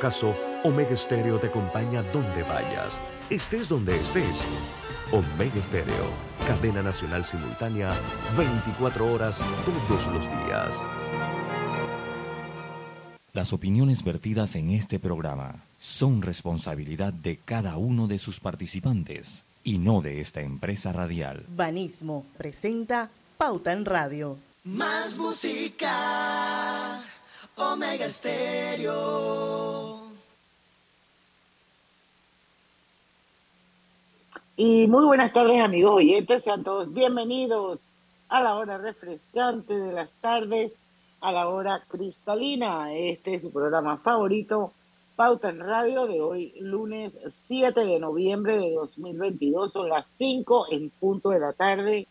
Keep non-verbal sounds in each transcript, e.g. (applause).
caso, Omega Stereo te acompaña donde vayas, estés donde estés. Omega Stereo, cadena nacional simultánea, 24 horas todos los días. Las opiniones vertidas en este programa son responsabilidad de cada uno de sus participantes y no de esta empresa radial. Banismo presenta Pauta en Radio. Más música, Omega Stereo. Y muy buenas tardes amigos oyentes, sean todos bienvenidos a la hora refrescante de las tardes, a la hora cristalina. Este es su programa favorito, Pauta en Radio, de hoy lunes 7 de noviembre de 2022, son las 5 en punto de la tarde.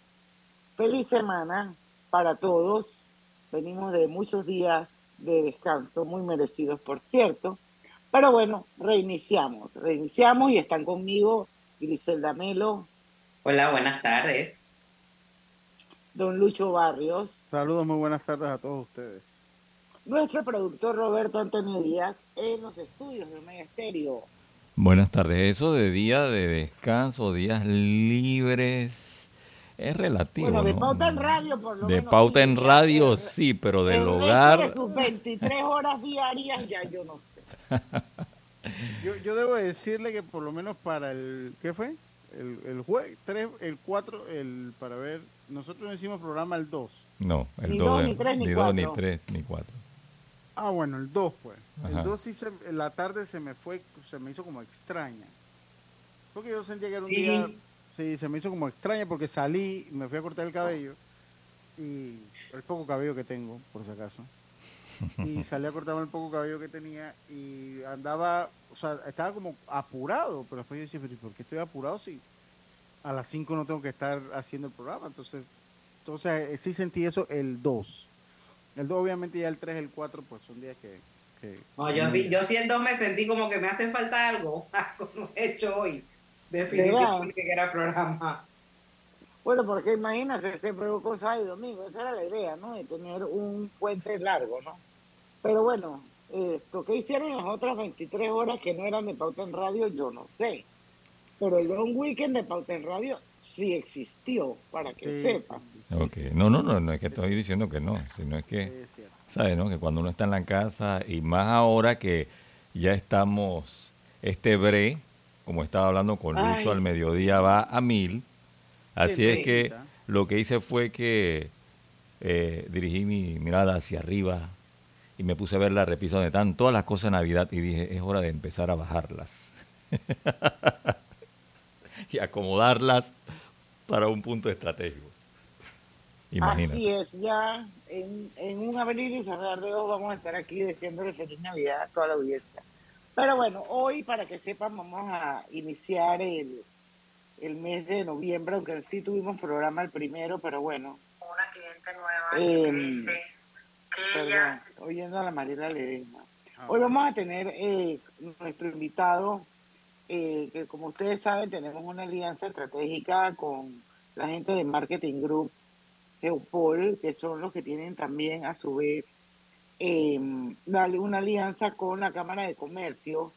Feliz semana para todos. Venimos de muchos días de descanso, muy merecidos por cierto. Pero bueno, reiniciamos, reiniciamos y están conmigo Griselda Melo. Hola, buenas tardes. Don Lucho Barrios. Saludos, muy buenas tardes a todos ustedes. Nuestro productor Roberto Antonio Díaz en los estudios de Omega Estéreo. Buenas tardes. Eso de día de descanso, días libres, es relativo. Bueno, de ¿no? pauta en radio, por lo De menos. pauta sí, en radio, el- sí, pero del hogar. De sus 23 horas diarias, ya yo no sé. (laughs) Yo, yo debo decirle que por lo menos para el, ¿qué fue? El, el jueves, tres, el 4, el, para ver, nosotros no hicimos programa el 2. No, el Ni 2 dos, ni tres, ni ni dos, ni cuatro. 3, ni 4. Ah, bueno, el 2 pues. Ajá. El 2 sí, se, en la tarde se me fue, se me hizo como extraña. Porque yo sentía que era un Sí. día, sí, se me hizo como extraña porque salí, me fui a cortar el cabello y el poco cabello que tengo, por si acaso. Y (laughs) salí a cortarme el poco cabello que tenía y andaba, o sea, estaba como apurado, pero después yo decía, pero ¿y ¿por qué estoy apurado si a las 5 no tengo que estar haciendo el programa? Entonces, entonces eh, sí sentí eso el 2. El 2 obviamente ya el 3, el 4, pues son días que... que No, yo sí, yo sí en dos me sentí como que me hace falta algo, (laughs) como he hecho hoy. Definitivamente que era programa. Bueno, porque imagínate, se provocó sábado y domingo, esa era la idea, ¿no? De tener un puente largo, ¿no? Pero bueno, esto que hicieron las otras 23 horas que no eran de Pauta en Radio, yo no sé. Pero el long weekend de Pauta en Radio sí existió, para que Sí, sepas. sí, sí, sí, Ok. sí, No, no, no, no es que estoy diciendo que no, sino es sí, que. ¿sabes, no? Que cuando uno está en la casa y más ahora que ya estamos, este bre, como estaba hablando con Lucho Ay. al mediodía, va a mil. Así Sí, es que lo que hice fue que eh, dirigí mi mirada hacia arriba y me puse a ver la repisa donde están todas las cosas de Navidad y dije, es hora de empezar a bajarlas. (laughs) y acomodarlas para un punto estratégico. Imagínate. Así es, ya en, en un abrir y cerrar de ojos vamos a estar aquí deseándole feliz Navidad a toda la audiencia. Pero bueno, hoy para que sepan vamos a iniciar el, el mes de noviembre, aunque sí tuvimos programa el primero, pero bueno, una cliente nueva Eh, que dice que ella perdón, se oyendo a la Mariela Ledesma. Ah, Hoy vamos a tener eh, nuestro invitado, eh, que como ustedes saben tenemos una alianza estratégica con la gente de Marketing Group, Geopol, que son los que tienen también a su vez eh, dale una alianza con la Cámara de Comercio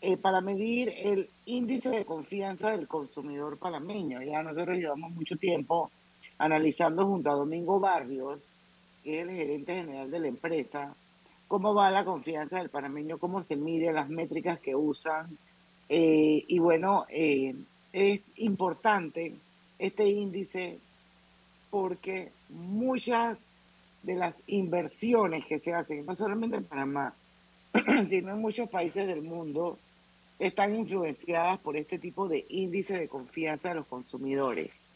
eh, para medir el índice de confianza del consumidor panameño. Ya nosotros llevamos mucho tiempo analizando junto a Domingo Barrios, que es el gerente general de la empresa, cómo va la confianza del panameño, cómo se mide, las métricas que usan. Eh, y bueno, eh, es importante este índice porque muchas de las inversiones que se hacen, no solamente en Panamá, (clears throat) sino en muchos países del mundo, están influenciadas por este tipo de índice de confianza de los consumidores.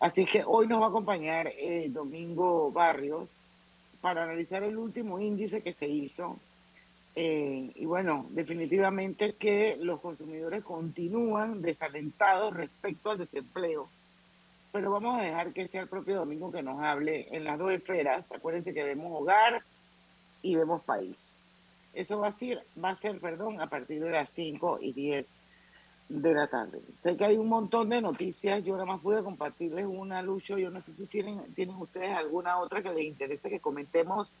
Así que hoy nos va a acompañar eh, Domingo Barrios para analizar el último índice que se hizo. Eh, y bueno, definitivamente que los consumidores continúan desalentados respecto al desempleo. Pero vamos a dejar que sea el propio Domingo que nos hable en las dos esferas. Acuérdense que vemos hogar y vemos país. Eso va a ser, va a ser perdón, a partir de las 5 y 10 de la tarde. Sé que hay un montón de noticias, yo nada más pude compartirles una, Lucho, yo no sé si tienen, tienen ustedes alguna otra que les interese que comentemos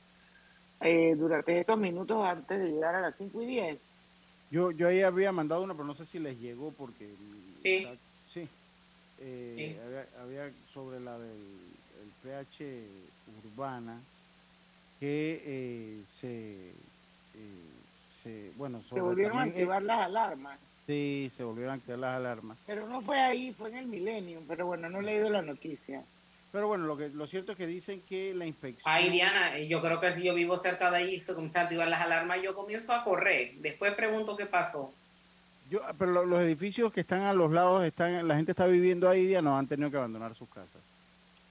eh, durante estos minutos antes de llegar a las 5 y 10. Yo, yo ahí había mandado una, pero no sé si les llegó porque... Sí. está-. Eh, Sí. Había, había sobre la del el PH urbana que eh, se, eh, se... Bueno, Se sobre volvieron a también, eh, activar las alarmas. Sí, se volvieron a activar las alarmas. Pero no fue ahí, fue en el Millennium. Pero bueno, no he leído la noticia. Pero bueno, lo que lo cierto es que dicen que la inspección... Ay, Diana, yo creo que si yo vivo cerca de ahí y se comienzan a activar las alarmas, yo comienzo a correr. Después pregunto qué pasó. Yo, pero lo- los edificios que están a los lados, están la gente está viviendo ahí, ya no han tenido que abandonar sus casas.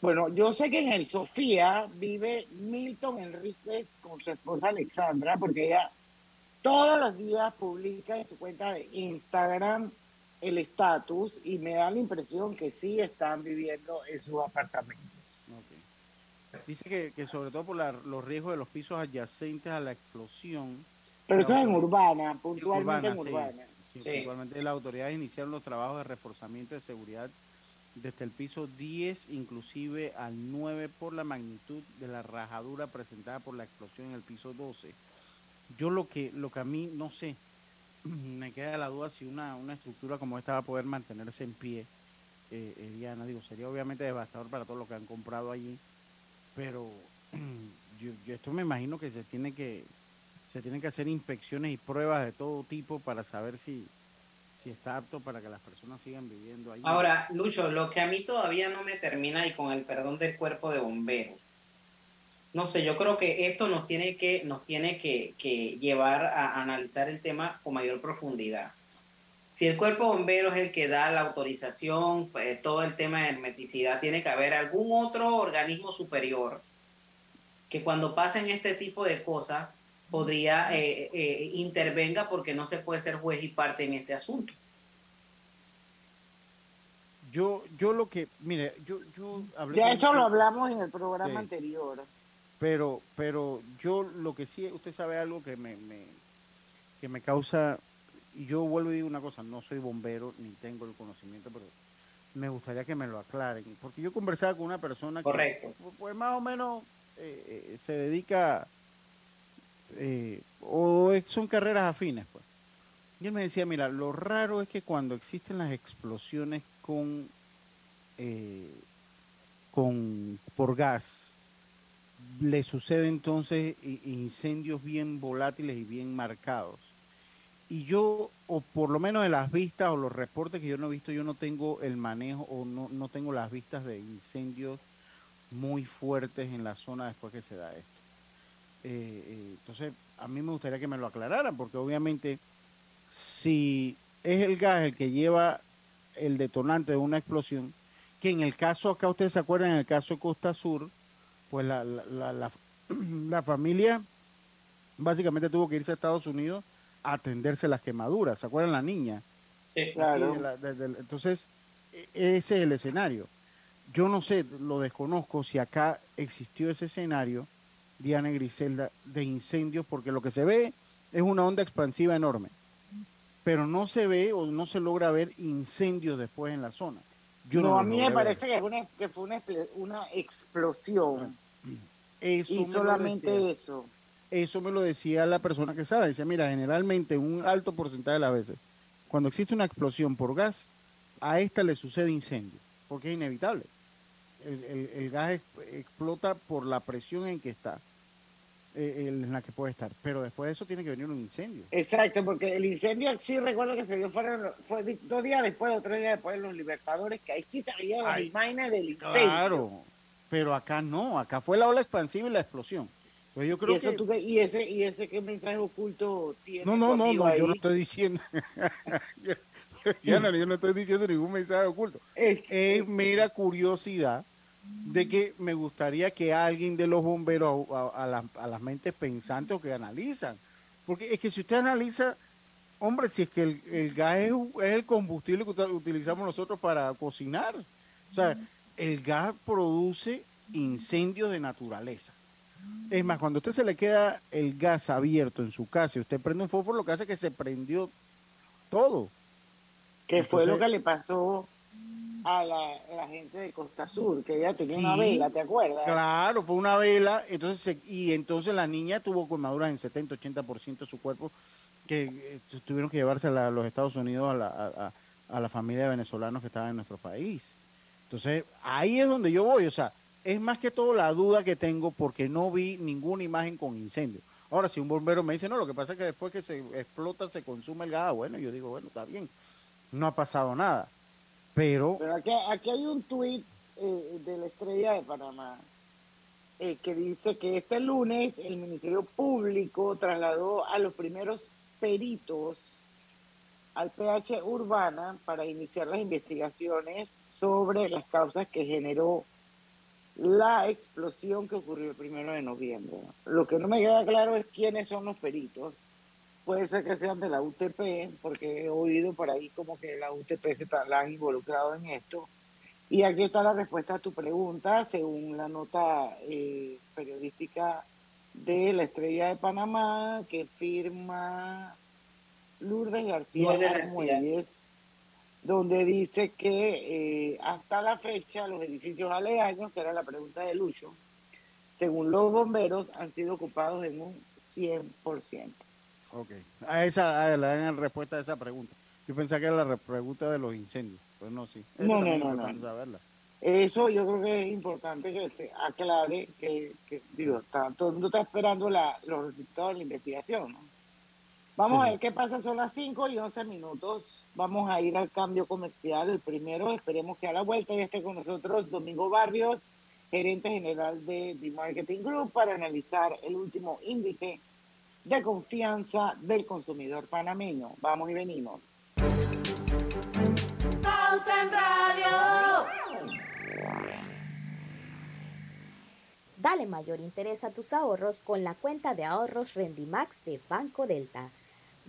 Bueno, yo sé que en el Sofía vive Milton Enríquez con su esposa Alexandra, porque ella todos los días publica en su cuenta de Instagram el estatus y me da la impresión que sí están viviendo en sus apartamentos. Dice que, que sobre todo por la- los riesgos de los pisos adyacentes a la explosión. Pero eso es en Urbana, puntualmente en. Urbana. Sí, Sí. puntualmente las autoridades iniciaron los trabajos de reforzamiento de seguridad desde el piso 10 inclusive al 9 por la magnitud de la rajadura presentada por la explosión en el piso 12. Yo lo que lo que a mí no sé, (clears throat) me queda la duda si una, una estructura como esta va a poder mantenerse en pie. Eh, eh, Diana, digo, sería obviamente devastador para todos los que han comprado allí, pero (clears throat) yo, yo esto me imagino que se tiene que se tienen que hacer inspecciones y pruebas de todo tipo para saber si, si está apto para que las personas sigan viviendo ahí. Ahora, Lucho, lo que a mí todavía no me termina, y con el perdón del cuerpo de bomberos, no sé, yo creo que esto nos tiene que, nos tiene que, llevar a analizar el tema con mayor profundidad. Si el cuerpo de bomberos es el que da la autorización, pues, todo el tema de hermeticidad, tiene que haber algún otro organismo superior que cuando pasen este tipo de cosas podría eh, eh, intervenga porque no se puede ser juez y parte en este asunto. Yo, yo lo que, mire, yo, yo hablé Ya eso lo hablamos en el programa Sí. anterior. pero, pero yo lo que sí, usted sabe algo que me, me- que me causa, y yo vuelvo y digo una cosa, no soy bombero ni tengo el conocimiento, pero me gustaría que me lo aclaren, porque yo conversaba con una persona Correcto. que, pues más o menos eh, eh, se dedica, eh, o son carreras afines, pues. Y él me decía, mira, lo raro es que cuando existen las explosiones con, eh, con por gas, le sucede entonces incendios bien volátiles y bien marcados. Y yo, o por lo menos de las vistas o los reportes que yo no he visto, yo no tengo el manejo o no, no tengo las vistas de incendios muy fuertes en la zona después que se da esto. Eh, eh, entonces, a mí me gustaría que me lo aclararan, porque obviamente si es el gas el que lleva el detonante de una explosión, que en el caso acá, ustedes se acuerdan, en el caso de Costa Sur, pues la, la, la, la- (clears throat) familia básicamente tuvo que irse a Estados Unidos a atenderse las quemaduras. ¿Se acuerdan la niña? Sí. Claro. Entonces, e- ese es el escenario. Yo no sé, lo desconozco si acá existió ese escenario, Diana Griselda, de incendios, porque lo que se ve es una onda expansiva enorme, pero no se ve o no se logra ver incendios después en la zona. Yo no, no a mí me ver. parece que, es una, que fue una, expl- una explosión. Eso y solamente decía. eso. Eso me lo decía la persona que sabe. Decía, mira, generalmente un alto porcentaje de las veces, cuando existe una explosión por gas, a esta le sucede incendio, porque es inevitable. El, el- el gas ex- explota por la presión en que está, en la que puede estar. Pero después de eso tiene que venir un incendio. Exacto, porque el incendio sí recuerdo que se dio fueron, fue dos días después o tres días después de los Libertadores, que ahí sí se las Ay, imágenes del incendio. Claro, pero acá no, acá fue la ola expansiva y la explosión. Entonces yo Y, creo eso que... tú y ese y ese qué mensaje oculto tiene No, no, no, no, yo no estoy diciendo... (laughs) yo, no, yo no estoy diciendo ningún mensaje oculto. Es- es mera curiosidad de que me gustaría que alguien de los bomberos a, a- a las, a las mentes pensantes o que analizan. Porque es que si usted analiza, hombre, si es que el, el gas es, es el combustible que utilizamos nosotros para cocinar. O sea, el gas produce incendios de naturaleza. Es más, cuando a usted se le queda el gas abierto en su casa y usted prende un fósforo, lo que hace es que se prendió todo. que fue lo que le pasó a la, la gente de Costa Sur, que ella tenía una vela, ¿te acuerdas? Claro, fue una vela, entonces se- y entonces la niña tuvo quemaduras en 70, 80% de su cuerpo que eh, tu- tuvieron que llevarse a los Estados Unidos a la, a, a- a la familia de venezolanos que estaban en nuestro país. Entonces, ahí es donde yo voy, o sea, es más que todo la duda que tengo porque no vi ninguna imagen con incendio. Ahora, si un bombero me dice, no, lo que pasa es que después que se explota se consume el gas, bueno, yo digo, bueno, está bien, no ha pasado nada. Pero, aquí hay un tuit eh, de la Estrella de Panamá eh, que dice que este lunes el Ministerio Público trasladó a los primeros peritos al PH Urbana para iniciar las investigaciones sobre las causas que generó la explosión que ocurrió el primero de noviembre. Lo que no me queda claro es quiénes son los peritos. Puede ser que sean de la UTP, porque he oído por ahí como que la UTP se está, la han involucrado en esto. Y aquí está la respuesta a tu pregunta, según la nota eh, periodística de la Estrella de Panamá, que firma Lourdes García Lourdes García. Donde dice que eh, hasta la fecha los edificios aledaños, que era la pregunta de Lucho, según los bomberos, han sido ocupados en un 100%. Ok, a esa, a, le dan respuesta a esa pregunta. Yo pensaba que era la re- pregunta de los incendios, pero no, sí. No, no, no, no. saberla. Eso yo creo que es importante que se aclare que, que, digo, está, todo el mundo está esperando la, los resultados de la investigación. ¿no? Vamos a ver qué pasa, son las 5 y 11 minutos. Vamos a ir al cambio comercial. El primero, esperemos que a la vuelta ya esté con nosotros Domingo Barrios, gerente general de The Marketing Group, para analizar el último índice de confianza del consumidor panameño. Vamos y venimos. Pauta en Radio. Dale mayor interés a tus ahorros con la cuenta de ahorros Rendimax de Banco Delta.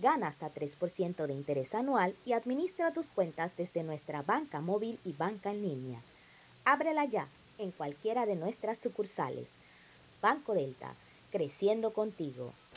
Gana hasta 3% de interés anual y administra tus cuentas desde nuestra banca móvil y banca en línea. Ábrela ya en cualquiera de nuestras sucursales. Banco Delta, creciendo contigo.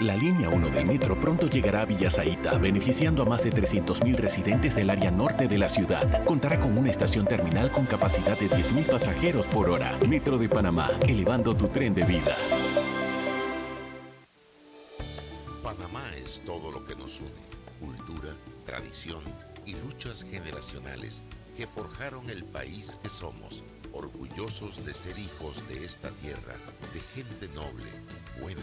La línea 1 del metro pronto llegará a Villasaita, beneficiando a más de 300.000 residentes del área norte de la ciudad. Contará con una estación terminal con capacidad de 10.000 pasajeros por hora. Metro de Panamá, elevando tu tren de vida. Panamá es todo lo que nos une, cultura, tradición y luchas generacionales que forjaron el país que somos, orgullosos de ser hijos de esta tierra, de gente noble, buena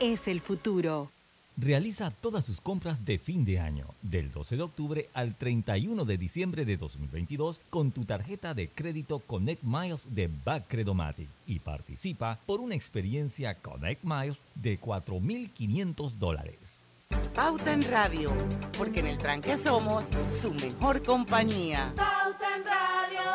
es el futuro. Realiza todas sus compras de fin de año, del 12 de octubre al 31 de diciembre de 2022, con tu tarjeta de crédito Connect Miles de Backcredomatic y participa por una experiencia Connect Miles de 4.500 dólares. Pauta en Radio, porque en el tranque somos su mejor compañía. Pauta en Radio.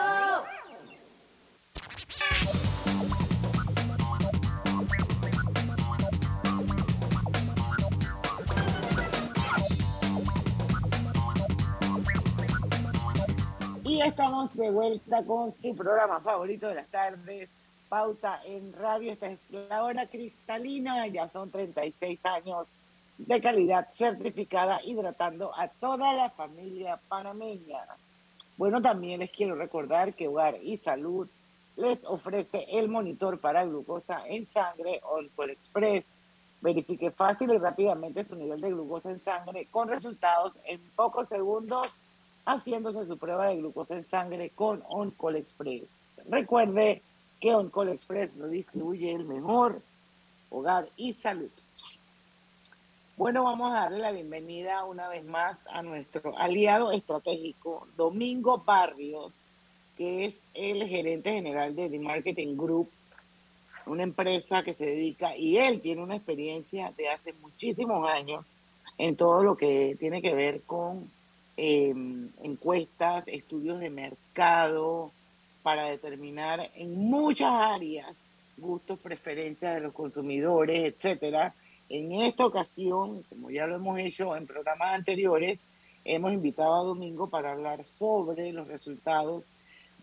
Y estamos de vuelta con su programa favorito de las tardes, Pauta en Radio. Esta es la hora cristalina, ya son 36 años de calidad certificada, hidratando a toda la familia panameña. Bueno, también les quiero recordar que Hogar y Salud les ofrece el monitor para glucosa en sangre Oncol Express. Verifique fácil y rápidamente su nivel de glucosa en sangre con resultados en pocos segundos haciéndose su prueba de glucosa en sangre con Oncol Express. Recuerde que Oncol Express lo distribuye el mejor hogar y salud. Bueno, vamos a darle la bienvenida una vez más a nuestro aliado estratégico, Domingo Barrios, que es el gerente general de The Marketing Group, una empresa que se dedica, y él tiene una experiencia de hace muchísimos años en todo lo que tiene que ver con eh, encuestas, estudios de mercado, para determinar en muchas áreas gustos, preferencias de los consumidores, etcétera. En esta ocasión, como ya lo hemos hecho en programas anteriores, hemos invitado a Domingo para hablar sobre los resultados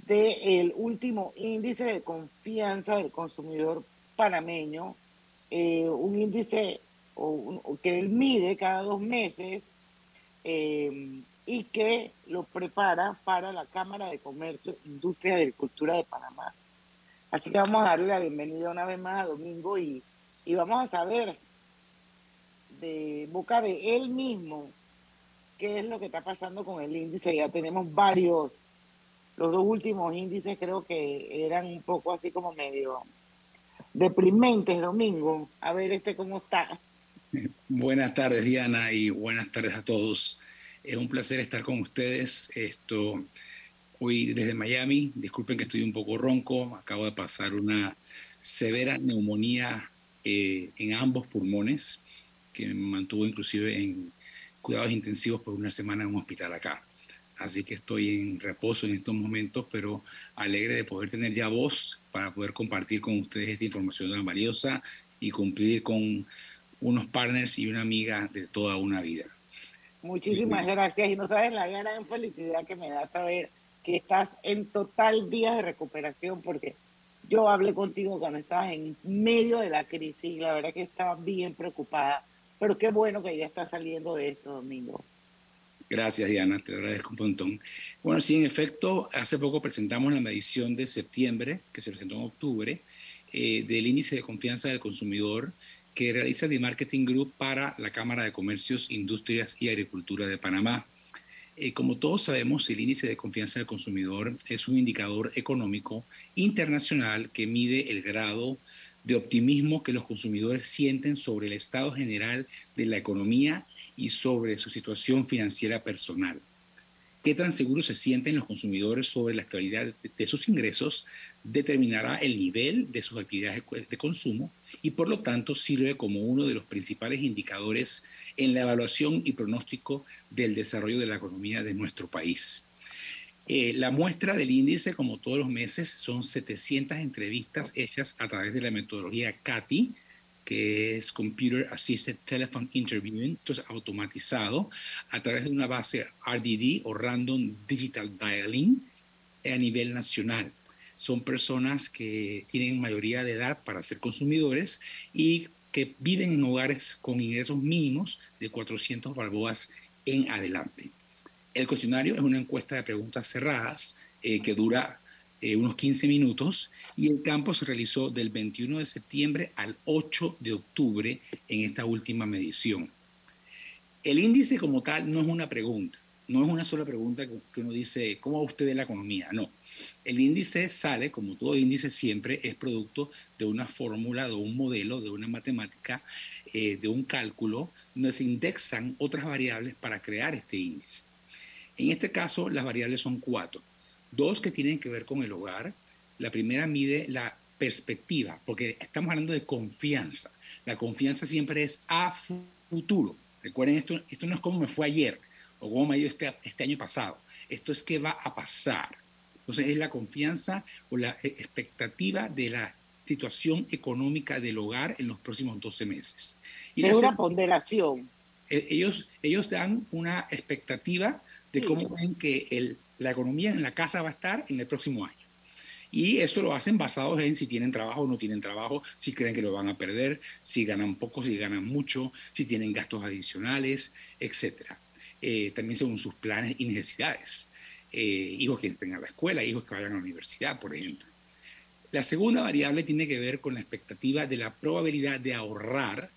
del último índice de confianza del consumidor panameño, eh, un índice que él mide cada dos meses eh, y que lo prepara para la Cámara de Comercio, Industria y Agricultura de Panamá. Así que vamos a darle la bienvenida una vez más a Domingo y, y vamos a saber de boca de él mismo qué es lo que está pasando con el índice. Ya tenemos varios, los dos últimos índices creo que eran un poco así como medio deprimentes, Domingo. A ver este cómo está. Buenas tardes, Diana, y buenas tardes a todos. Es un placer estar con ustedes. Esto hoy desde Miami. Disculpen que estoy un poco ronco. Acabo de pasar una severa neumonía eh, en ambos pulmones que me mantuvo inclusive en cuidados intensivos por una semana en un hospital acá. Así que estoy en reposo en estos momentos, pero alegre de poder tener ya voz para poder compartir con ustedes esta información tan valiosa y cumplir con unos partners y una amiga de toda una vida. Muchísimas gracias y no sabes la gran felicidad que me da saber que estás en total días de recuperación porque yo hablé contigo cuando estabas en medio de la crisis y la verdad que estaba bien preocupada, pero qué bueno que ya estás saliendo de esto, Domingo. Gracias, Diana, te agradezco un montón. Bueno, sí, en efecto, hace poco presentamos la medición de septiembre, que se presentó en octubre, eh, del índice de confianza del consumidor que realiza The Marketing Group para la Cámara de Comercios, Industrias y Agricultura de Panamá. Eh, como todos sabemos, el índice de confianza del consumidor es un indicador económico internacional que mide el grado de optimismo que los consumidores sienten sobre el estado general de la economía y sobre su situación financiera personal. Qué tan seguros se sienten los consumidores sobre la estabilidad de, sus ingresos determinará el nivel de sus actividades de, de consumo y por lo tanto sirve como uno de los principales indicadores en la evaluación y pronóstico del desarrollo de la economía de nuestro país. Eh, la muestra del índice, como todos los meses, son 700 entrevistas hechas a través de la metodología CATI, que es Computer Assisted Telephone Interviewing, esto es automatizado a través de una base RDD o Random Digital Dialing a nivel nacional. Son personas que tienen mayoría de edad para ser consumidores y que viven en hogares con ingresos mínimos de 400 balboas en adelante. El cuestionario es una encuesta de preguntas cerradas eh, que dura eh, unos 15 minutos y el campo se realizó del 21 de septiembre al 8 de octubre en esta última medición. El índice como tal no es una pregunta, no es una sola pregunta que uno dice, ¿cómo va usted de la economía? No. El índice sale, como todo índice siempre, es producto de una fórmula, de un modelo, de una matemática, eh, de un cálculo, donde se indexan otras variables para crear este índice. En este caso, las variables son cuatro. Dos que tienen que ver con el hogar. La primera mide la perspectiva, porque estamos hablando de confianza. La confianza siempre es a futuro. Recuerden, esto, esto no es como me fue ayer o cómo me ha ido este, este año pasado. Esto es que va a pasar. Entonces es la confianza o la e, expectativa de la situación económica del hogar en los próximos 12 meses. Y es una ponderación. E, ellos, ellos dan una expectativa de cómo ven que el, la economía en la casa va a estar en el próximo año. Y eso lo hacen basados en si tienen trabajo o no tienen trabajo, si creen que lo van a perder, si ganan poco, si ganan mucho, si tienen gastos adicionales, etcétera. Eh, también según sus planes y necesidades. Eh, hijos que entren a la escuela, hijos que vayan a la universidad, por ejemplo. La segunda variable tiene que ver con la expectativa de la probabilidad de ahorrar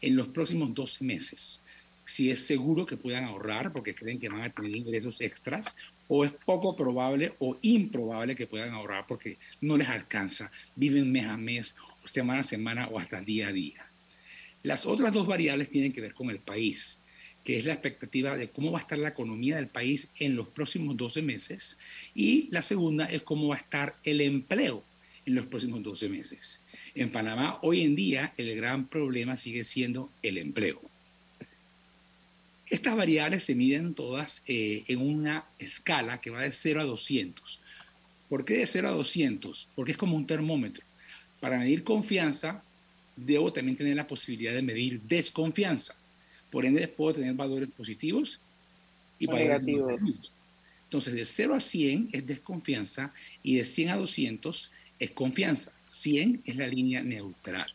en los próximos 12 meses. Si es seguro que puedan ahorrar porque creen que van a tener ingresos extras, o es poco probable o improbable que puedan ahorrar porque no les alcanza, viven mes a mes, semana a semana o hasta día a día. Las otras dos variables tienen que ver con el país que es la expectativa de cómo va a estar la economía del país en los próximos 12 meses, y la segunda es cómo va a estar el empleo en los próximos 12 meses. En Panamá hoy en día el gran problema sigue siendo el empleo. Estas variables se miden todas eh, en una escala que va de 0 a 200. ¿Por qué de 0 a 200? Porque es como un termómetro. Para medir confianza, debo también tener la posibilidad de medir desconfianza. Por ende, puedo tener valores positivos y negativos. Entonces, de 0 a 100 es desconfianza y de 100 a 200 es confianza. 100 es la línea neutral.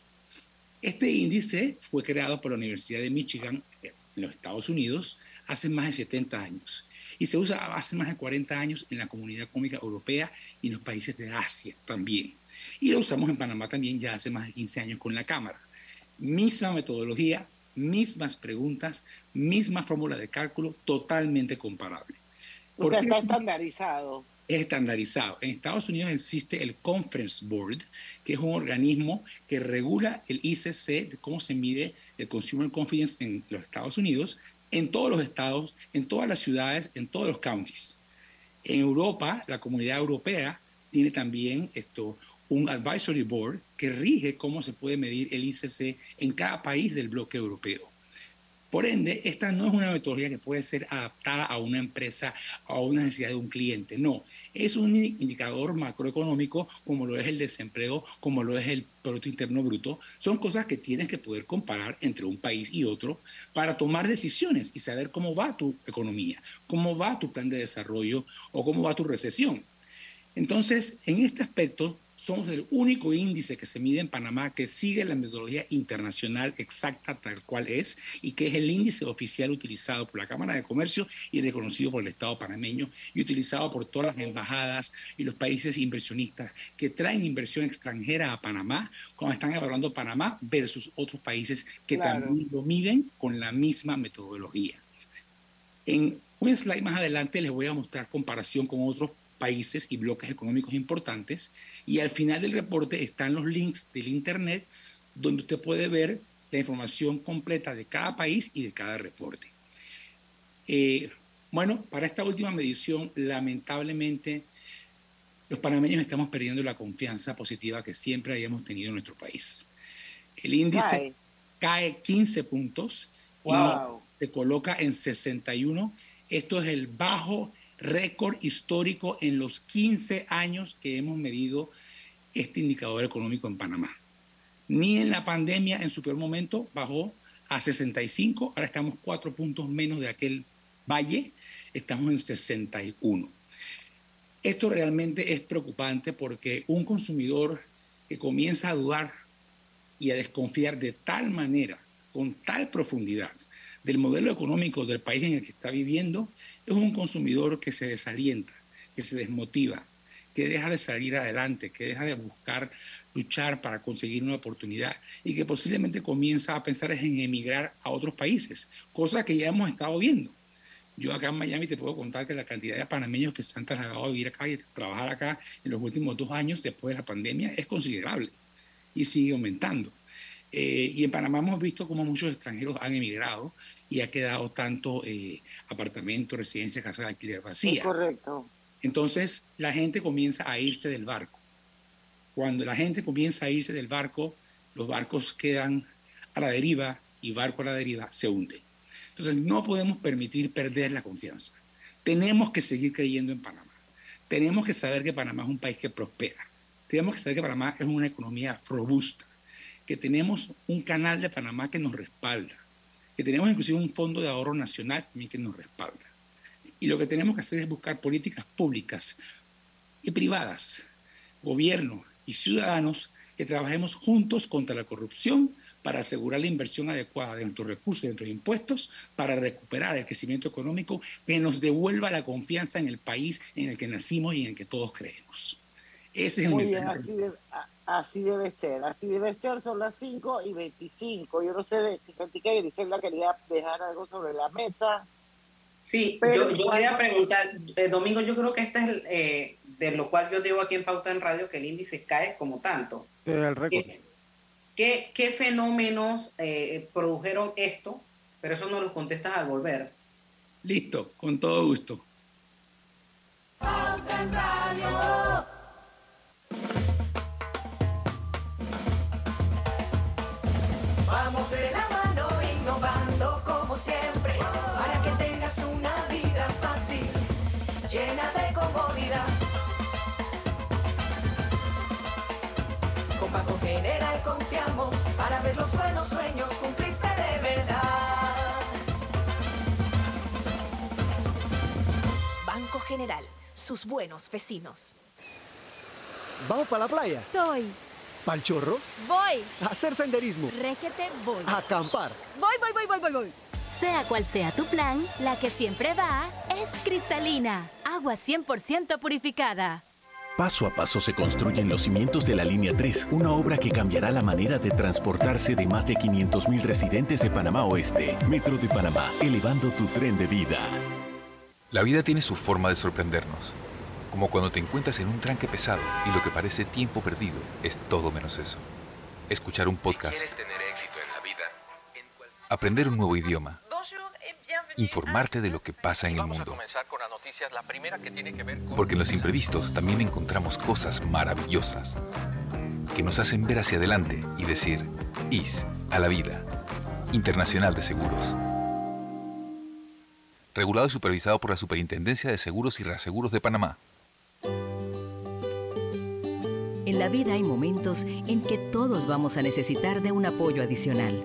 Este índice fue creado por la Universidad de Michigan en los Estados Unidos hace más de 70 años y se usa hace más de 40 años en la comunidad económica europea y en los países de Asia también. Y lo usamos en Panamá también ya hace más de 15 años con la Cámara. Misma metodología, mismas preguntas, misma fórmula de cálculo, totalmente comparable. O sea, está estandarizado. Es estandarizado. En Estados Unidos existe el Conference Board, que es un organismo que regula el ICC, de cómo se mide el Consumer Confidence en los Estados Unidos, en todos los estados, en todas las ciudades, en todos los counties. En Europa, la comunidad europea tiene también esto, un advisory board que rige cómo se puede medir el ICC en cada país del bloque europeo. Por ende, esta no es una metodología que puede ser adaptada a una empresa o a una necesidad de un cliente. No, es un indicador macroeconómico como lo es el desempleo, como lo es el Producto Interno Bruto. Son cosas que tienes que poder comparar entre un país y otro para tomar decisiones y saber cómo va tu economía, cómo va tu plan de desarrollo o cómo va tu recesión. Entonces, en este aspecto, somos el único índice que se mide en Panamá que sigue la metodología internacional exacta tal cual es y que es el índice oficial utilizado por la Cámara de Comercio y reconocido por el Estado panameño y utilizado por todas las embajadas y los países inversionistas que traen inversión extranjera a Panamá cuando están evaluando Panamá versus otros países que también lo miden con la misma metodología. En un slide más adelante les voy a mostrar comparación con otros países y bloques económicos importantes. Y al final del reporte están los links del Internet donde usted puede ver la información completa de cada país y de cada reporte. Eh, bueno, para esta última medición, lamentablemente, los panameños estamos perdiendo la confianza positiva que siempre habíamos tenido en nuestro país. El índice cae 15 puntos y se coloca en 61. Esto es el bajo récord histórico en los 15 años que hemos medido este indicador económico en Panamá. Ni en la pandemia, en su peor momento, bajó a 65, ahora estamos cuatro puntos menos de aquel valle, estamos en 61. Esto realmente es preocupante porque un consumidor que comienza a dudar y a desconfiar de tal manera, con tal profundidad, del modelo económico del país en el que está viviendo, es un consumidor que se desalienta, que se desmotiva, que deja de salir adelante, que deja de buscar luchar para conseguir una oportunidad y que posiblemente comienza a pensar en emigrar a otros países, cosa que ya hemos estado viendo. Yo acá en Miami te puedo contar que la cantidad de panameños que se han trasladado a vivir acá y a trabajar acá en los últimos dos años después de la pandemia es considerable y sigue aumentando. Eh, y en Panamá hemos visto cómo muchos extranjeros han emigrado y ha quedado tanto eh, apartamento, residencia, casa de alquiler vacía. correcto. Entonces la gente comienza a irse del barco. Cuando la gente comienza a irse del barco, los barcos quedan a la deriva y barco a la deriva se hunde. Entonces no podemos permitir perder la confianza. Tenemos que seguir creyendo en Panamá. Tenemos que saber que Panamá es un país que prospera. Tenemos que saber que Panamá es una economía robusta, que tenemos un canal de Panamá que nos respalda, que tenemos inclusive un fondo de ahorro nacional también que nos respalda. Y lo que tenemos que hacer es buscar políticas públicas y privadas, gobierno y ciudadanos que trabajemos juntos contra la corrupción para asegurar la inversión adecuada de nuestros recursos, de nuestros impuestos, para recuperar el crecimiento económico que nos devuelva la confianza en el país en el que nacimos y en el que todos creemos. Ese es el Muy mensaje. bien, así, debe- a- así debe ser, así debe ser, son las 5 y 25. Yo no sé de si Santica y Griselda quería dejar algo sobre la mesa. Sí, Pero yo, yo quería preguntar, eh, Domingo, yo creo que este es el, eh, de lo cual yo digo aquí en Pauta en Radio que el índice cae como tanto. Era el récord. ¿Qué, qué, qué fenómenos eh, produjeron esto? Pero eso no lo contestas al volver. Listo, con todo gusto. Pauta en Radio. Para que tengas una vida fácil, llena de comodidad. Con Banco General confiamos para ver los buenos sueños cumplirse de verdad. Banco General, sus buenos vecinos. ¿Vamos para la playa? Soy. ¿Pal chorro? Voy. ¿A hacer senderismo? Régete, voy. ¿A acampar? Voy, voy, voy, voy, voy, voy. Sea cual sea tu plan, la que siempre va es cristalina, agua 100% purificada. Paso a paso se construyen los cimientos de la Línea 3, una obra que cambiará la manera de transportarse de más de 500.000 residentes de Panamá Oeste. Metro de Panamá, elevando tu tren de vida. La vida tiene su forma de sorprendernos, como cuando te encuentras en un tranque pesado y lo que parece tiempo perdido es todo menos eso. Escuchar un podcast, tener éxito en la vida, aprender un nuevo idioma, informarte de lo que pasa en el mundo. Porque en los imprevistos también encontramos cosas maravillosas que nos hacen ver hacia adelante y decir, IS a la vida. Internacional de Seguros. Regulado y supervisado por la Superintendencia de Seguros y Reaseguros de Panamá. En la vida hay momentos en que todos vamos a necesitar de un apoyo adicional.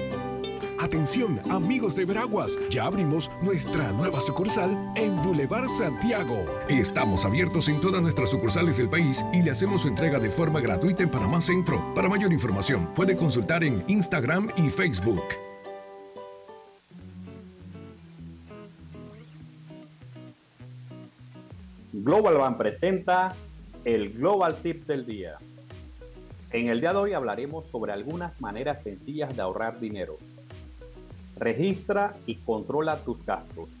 Atención, amigos de Veraguas, ya abrimos nuestra nueva sucursal en Boulevard Santiago. Estamos abiertos en todas nuestras sucursales del país y le hacemos su entrega de forma gratuita en Panamá Centro. Para mayor información, puede consultar en Instagram y Facebook. Global Bank presenta el Global Tip del día. En el día de hoy hablaremos sobre algunas maneras sencillas de ahorrar dinero. Registra y controla tus gastos.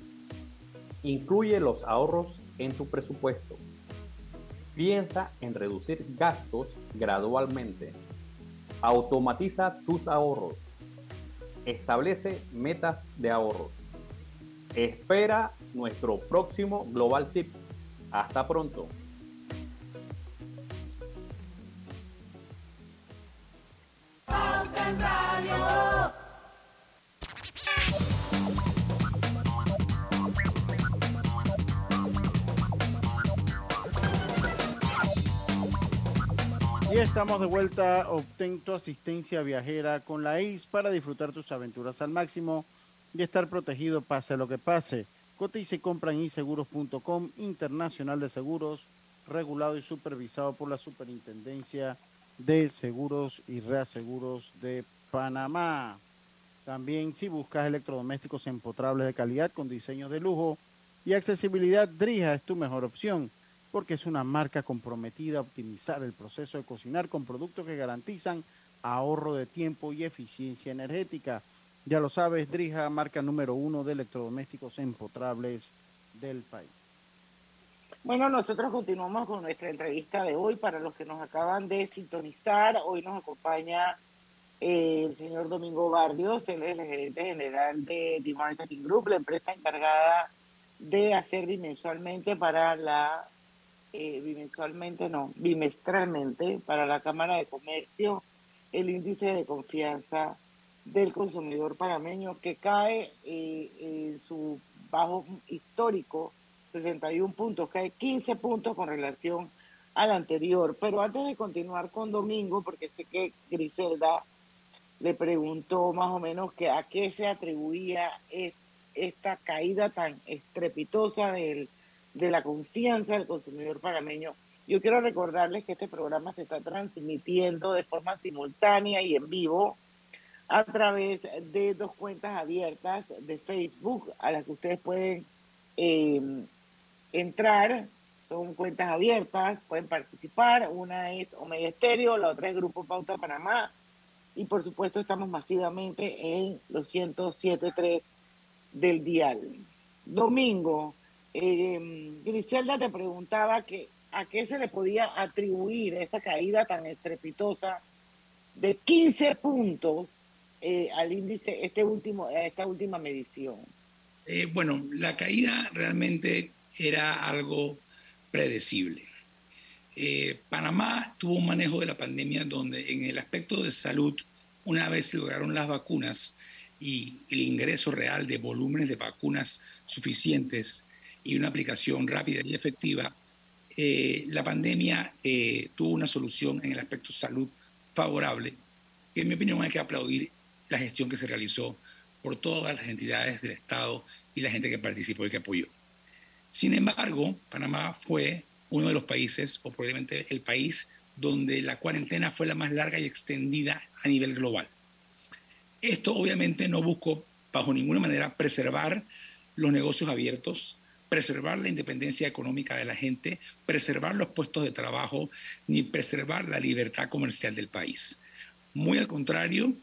Incluye los ahorros en tu presupuesto. Piensa en reducir gastos gradualmente. Automatiza tus ahorros. Establece metas de ahorro. Espera nuestro próximo Global Tip. Hasta pronto. Estamos de vuelta. Obtén tu asistencia viajera con la IS para disfrutar tus aventuras al máximo y estar protegido pase lo que pase. Cotiza y compra en inseguros.com, Internacional de Seguros, regulado y supervisado por la Superintendencia de Seguros y Reaseguros de Panamá. También si buscas electrodomésticos empotrables de calidad con diseños de lujo y accesibilidad, Drija es tu mejor opción porque es una marca comprometida a optimizar el proceso de cocinar con productos que garantizan ahorro de tiempo y eficiencia energética. Ya lo sabes, Drija, marca número uno de electrodomésticos empotrables del país. Bueno, nosotros continuamos con nuestra entrevista de hoy. Para los que nos acaban de sintonizar, hoy nos acompaña eh, el señor Domingo Barrios, él es el gerente general de The Marketing Group, la empresa encargada de hacer bimensualmente para la, eh, bimensualmente no, bimestralmente para la Cámara de Comercio el índice de confianza del consumidor panameño que cae eh, en su bajo histórico 61 puntos, cae 15 puntos con relación al anterior. Pero antes de continuar con Domingo, porque sé que Griselda le preguntó más o menos que a qué se atribuía es- esta caída tan estrepitosa del, de la confianza del consumidor panameño. Yo quiero recordarles que este programa se está transmitiendo de forma simultánea y en vivo a través de dos cuentas abiertas de Facebook a las que ustedes pueden eh, entrar. Son cuentas abiertas, pueden participar. Una es Omega Estéreo, la otra es Grupo Pauta Panamá. Y por supuesto estamos masivamente en los 107.3 del dial. Domingo, eh, Griselda te preguntaba que a qué se le podía atribuir esa caída tan estrepitosa de 15 puntos eh, al índice, este último, esta última medición. Eh, bueno, la caída realmente era algo predecible. Panamá tuvo un manejo de la pandemia donde en el aspecto de salud, una vez se lograron las vacunas y el ingreso real de volúmenes de vacunas suficientes y una aplicación rápida y efectiva, eh, la pandemia eh, tuvo una solución en el aspecto salud favorable, que en mi opinión hay que aplaudir la gestión que se realizó por todas las entidades del Estado y la gente que participó y que apoyó. Sin embargo, Panamá fue uno de los países, o probablemente el país, donde la cuarentena fue la más larga y extendida a nivel global. Esto obviamente no buscó bajo ninguna manera preservar los negocios abiertos, preservar la independencia económica de la gente, preservar los puestos de trabajo, ni preservar la libertad comercial del país. Muy al contrario,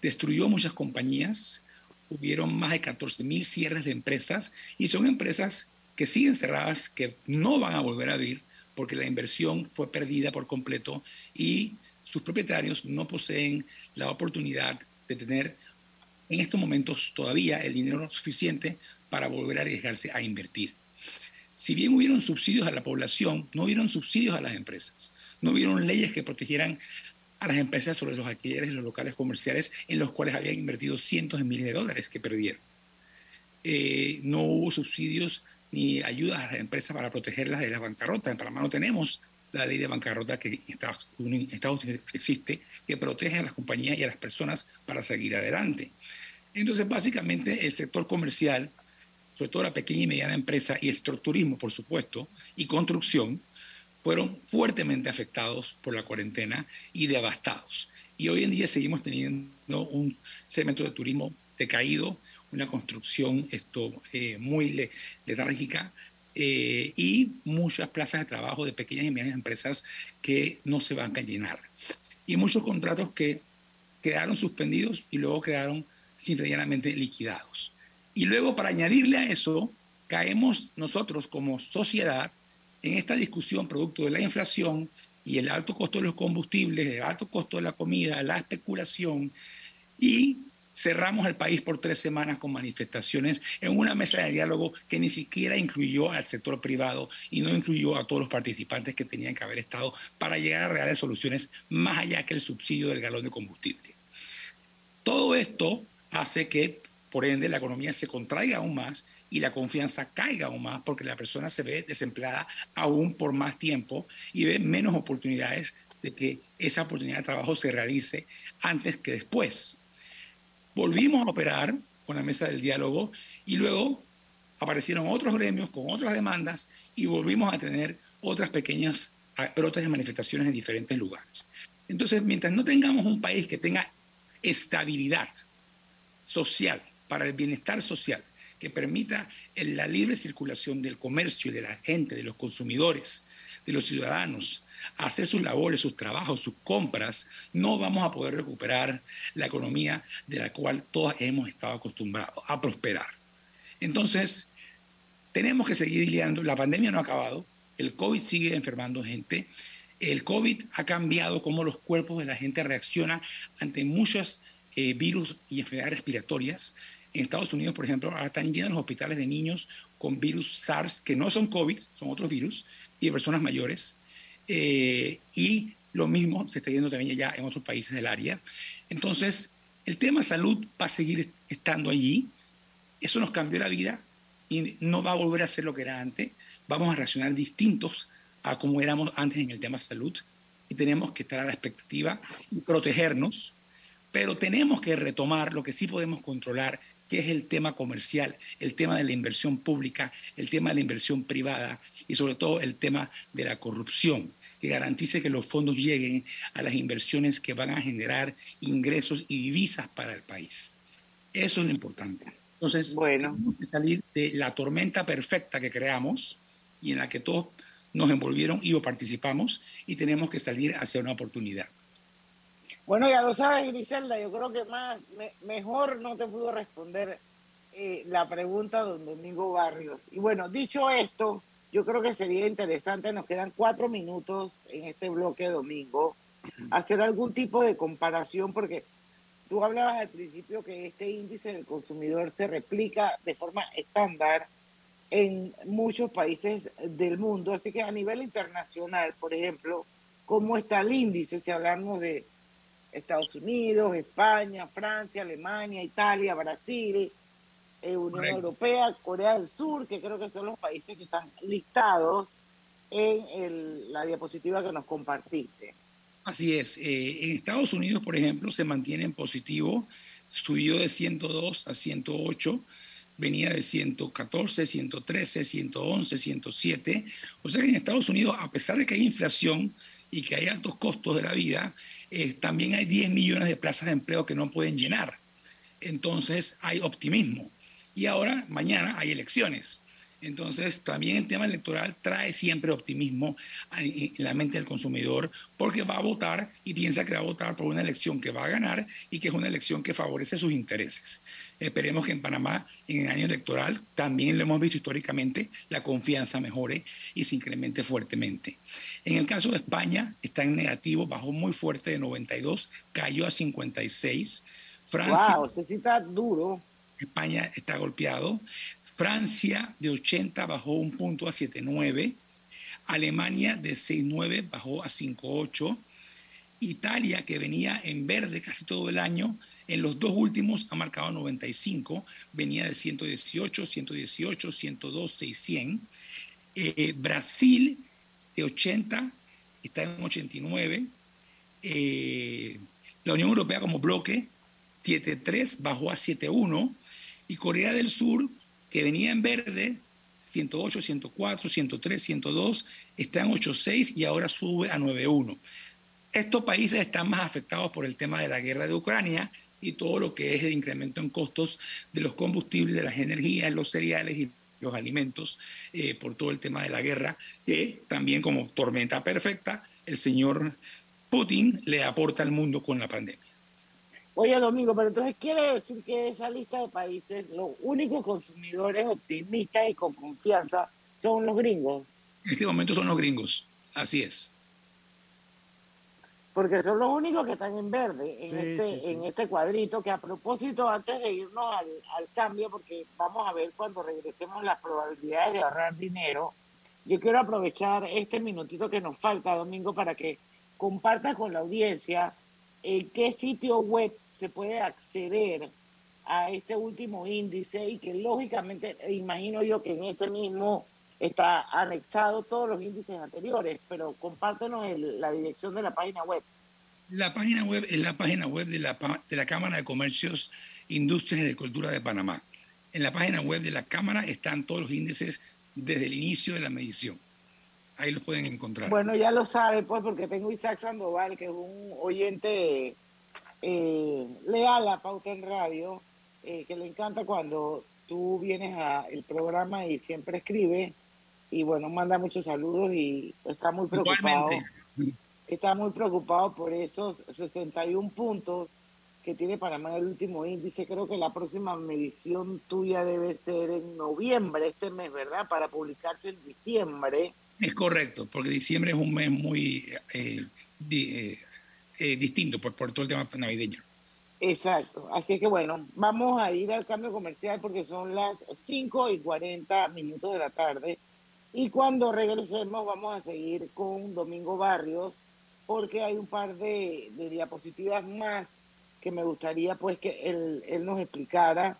destruyó muchas compañías, hubieron más de 14 mil cierres de empresas y son empresas que siguen cerradas, que no van a volver a abrir porque la inversión fue perdida por completo y sus propietarios no poseen la oportunidad de tener en estos momentos todavía el dinero suficiente para volver a arriesgarse a invertir. Si bien hubieron subsidios a la población, no hubieron subsidios a las empresas, no hubieron leyes que protegieran a las empresas sobre los alquileres de los locales comerciales en los cuales habían invertido cientos de miles de dólares que perdieron. Eh, no hubo subsidios ni ayudas a las empresas para protegerlas de la bancarrota. En Panamá no tenemos la ley de bancarrota que en Estados Unidos, Estados Unidos existe, que protege a las compañías y a las personas para seguir adelante. Entonces, básicamente, el sector comercial, sobre todo la pequeña y mediana empresa y el turismo, por supuesto, y construcción, fueron fuertemente afectados por la cuarentena y devastados. Y hoy en día seguimos teniendo un segmento de turismo decaído, una construcción esto, eh, muy le- letárgica eh, y muchas plazas de trabajo de pequeñas y medianas empresas que no se van a llenar. Y muchos contratos que quedaron suspendidos y luego quedaron simplemente liquidados. Y luego, para añadirle a eso, caemos nosotros como sociedad en esta discusión producto de la inflación y el alto costo de los combustibles, el alto costo de la comida, la especulación, y cerramos el país por tres semanas con manifestaciones en una mesa de diálogo que ni siquiera incluyó al sector privado y no incluyó a todos los participantes que tenían que haber estado para llegar a reales soluciones más allá que el subsidio del galón de combustible. Todo esto hace que, por ende, la economía se contraiga aún más y la confianza caiga aún más porque la persona se ve desempleada aún por más tiempo y ve menos oportunidades de que esa oportunidad de trabajo se realice antes que después. Volvimos a operar con la mesa del diálogo y luego aparecieron otros gremios con otras demandas y volvimos a tener otras pequeñas brotes de manifestaciones en diferentes lugares. Entonces, mientras no tengamos un país que tenga estabilidad social, para el bienestar social, que permita la libre circulación del comercio y de la gente, de los consumidores, de los ciudadanos, hacer sus labores, sus trabajos, sus compras, no vamos a poder recuperar la economía de la cual todos hemos estado acostumbrados a prosperar. Entonces, tenemos que seguir lidiando. La pandemia no ha acabado, el COVID sigue enfermando gente, el COVID ha cambiado cómo los cuerpos de la gente reaccionan ante muchos eh, virus y enfermedades respiratorias. En Estados Unidos, por ejemplo, ahora están llenos los hospitales de niños con virus SARS, que no son COVID, son otros virus, y de personas mayores. Eh, y lo mismo se está viendo también ya en otros países del área. Entonces, el tema salud va a seguir estando allí. Eso nos cambió la vida y no va a volver a ser lo que era antes. Vamos a reaccionar distintos a como éramos antes en el tema salud y tenemos que estar a la expectativa y protegernos, pero tenemos que retomar lo que sí podemos controlar, que es el tema comercial, el tema de la inversión pública, el tema de la inversión privada y sobre todo el tema de la corrupción, que garantice que los fondos lleguen a las inversiones que van a generar ingresos y divisas para el país. Eso es lo importante. Entonces, bueno. tenemos que salir de la tormenta perfecta que creamos y en la que todos nos envolvieron y o participamos y tenemos que salir hacia una oportunidad. Bueno, ya lo sabes, Griselda, yo creo que más, mejor no te pudo responder eh, la pregunta don Domingo Barrios. Y bueno, dicho esto, yo creo que sería interesante, nos quedan cuatro minutos en este bloque domingo, hacer algún tipo de comparación, porque tú hablabas al principio que este índice del consumidor se replica de forma estándar en muchos países del mundo, así que a nivel internacional, por ejemplo, ¿cómo está el índice si hablamos de Estados Unidos, España, Francia, Alemania, Italia, Brasil, eh, Unión Europea, Corea del Sur, que creo que son los países que están listados en la diapositiva que nos compartiste. Así es. Eh, en Estados Unidos, por ejemplo, se mantiene en positivo, subió de 102 a 108 venía de 114, 113, 111, 107. O sea que en Estados Unidos, a pesar de que hay inflación y que hay altos costos de la vida, eh, también hay 10 millones de plazas de empleo que no pueden llenar. Entonces hay optimismo. Y ahora, mañana, hay elecciones. Entonces, también el tema electoral trae siempre optimismo en la mente del consumidor porque va a votar y piensa que va a votar por una elección que va a ganar y que es una elección que favorece sus intereses. Esperemos que en Panamá, en el año electoral, también lo hemos visto históricamente, la confianza mejore y se incremente fuertemente. En el caso de España, está en negativo, bajó muy fuerte de 92, cayó a 56. Francia, wow, se cita duro. España está golpeado. Francia de 80 bajó un punto a 7,9. Alemania de 6,9 bajó a 5,8. Italia, que venía en verde casi todo el año, en los dos últimos ha marcado 95, venía de 118, 118, 102, 600. Brasil de 80 está en 89. Eh, la Unión Europea como bloque, 7,3 bajó a 7,1. Y Corea del Sur que venía en verde, 108, 104, 103, 102, está en 8.6 y ahora sube a 9.1. Estos países están más afectados por el tema de la guerra de Ucrania y todo lo que es el incremento en costos de los combustibles, de las energías, los cereales y los alimentos eh, por todo el tema de la guerra, que también como tormenta perfecta, el señor Putin le aporta al mundo con la pandemia. Oye, Domingo, pero entonces quiere decir que esa lista de países, los únicos consumidores optimistas y con confianza son los gringos. En este momento son los gringos, así es. Porque son los únicos que están en verde en, este, en este cuadrito, que a propósito, antes de irnos al, al cambio, porque vamos a ver cuando regresemos las probabilidades de ahorrar dinero, yo quiero aprovechar este minutito que nos falta, Domingo, para que comparta con la audiencia en qué sitio web se puede acceder a este último índice y que lógicamente imagino yo que en ese mismo está anexado todos los índices anteriores, pero compártenos el- la dirección de la página web. La página web es la página web de la, de la Cámara de Comercios, Industrias y Agricultura de Panamá. En la página web de la Cámara están todos los índices desde el inicio de la medición. Ahí los pueden encontrar. Bueno, ya lo sabe, pues, porque tengo Isaac Sandoval, que es un oyente eh, leal a Pauta en Radio, eh, que le encanta cuando tú vienes al programa y siempre escribe, y bueno, manda muchos saludos y está muy preocupado. Igualmente. Está muy preocupado por esos 61 puntos que tiene Panamá en el último índice. Creo que la próxima medición tuya debe ser en noviembre, este mes, ¿verdad? Para publicarse en diciembre. Es correcto, porque diciembre es un mes muy eh, di- eh, eh, distinto por, por todo el tema navideño. Exacto. Así que bueno, vamos a ir al cambio comercial porque son las 5 y 40 minutos de la tarde. Y cuando regresemos vamos a seguir con Domingo Barrios porque hay un par de, de diapositivas más que me gustaría pues que él, él nos explicara.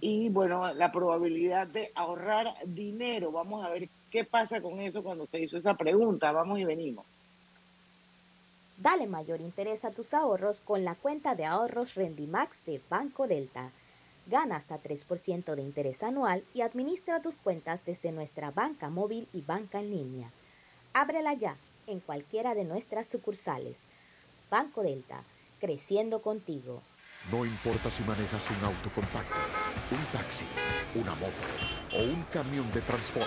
Y bueno, la probabilidad de ahorrar dinero. Vamos a ver qué pasa con eso cuando se hizo esa pregunta. Vamos y venimos. Dale mayor interés a tus ahorros con la cuenta de ahorros Rendimax de Banco Delta. Gana hasta 3% de interés anual y administra tus cuentas desde nuestra banca móvil y banca en línea. Ábrela ya en cualquiera de nuestras sucursales. Banco Delta, creciendo contigo. No importa si manejas un auto compacto, un taxi, una moto o un camión de transporte.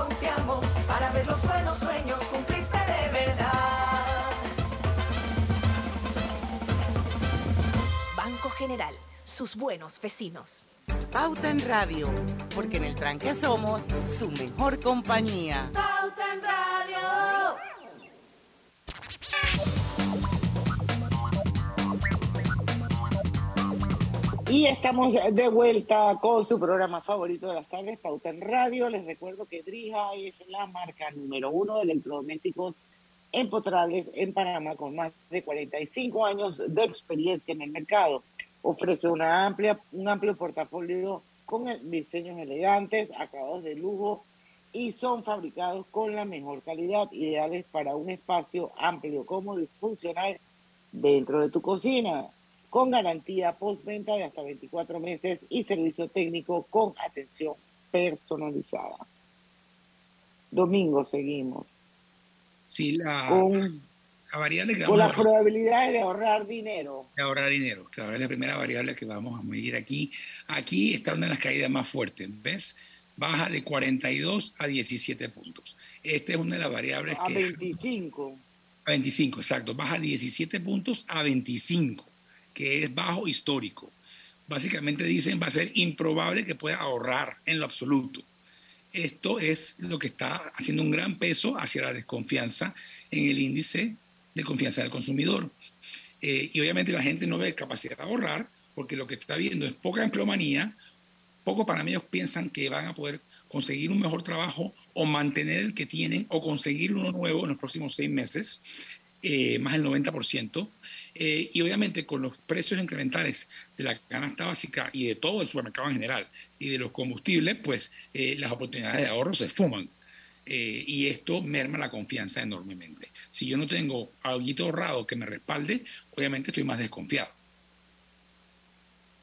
Confiamos para ver los buenos sueños cumplirse de verdad. Banco General, sus buenos vecinos. Pauta en Radio, porque en el tranque somos su mejor compañía. Pauta en Radio. Y estamos de vuelta con su programa favorito de las tardes, Pauta en Radio. Les recuerdo que Drija es la marca número uno de electrodomésticos empotrables en Panamá con más de 45 años de experiencia en el mercado. Ofrece una amplia, un amplio portafolio con diseños elegantes, acabados de lujo y son fabricados con la mejor calidad, ideales para un espacio amplio, cómodo y funcional dentro de tu cocina. Con garantía postventa de hasta 24 meses y servicio técnico con atención personalizada. Domingo seguimos. Sí, la, Con, la variable que con vamos a las probabilidades de ahorrar dinero. de ahorrar dinero. Claro, es la primera variable que vamos a medir aquí. Aquí está una de las caídas más fuertes, ¿ves? Baja de 42 a 17 puntos. Esta es una de las variables A que... 25. A 25, exacto. Baja 17 puntos a 25, que es bajo histórico. Básicamente dicen va a ser improbable que pueda ahorrar en lo absoluto. Esto es lo que está haciendo un gran peso hacia la desconfianza en el índice de confianza del consumidor. Eh, y obviamente la gente no ve capacidad de ahorrar porque lo que está viendo es poca empleomanía, pocos panameños piensan que van a poder conseguir un mejor trabajo o mantener el que tienen o conseguir uno nuevo en los próximos seis meses, eh, más del 90%. Eh, y obviamente con los precios incrementales de la canasta básica y de todo el supermercado en general y de los combustibles, pues eh, las oportunidades de ahorro se fuman. Y esto merma la confianza enormemente. Si yo no tengo algo ahorrado que me respalde, obviamente estoy más desconfiado.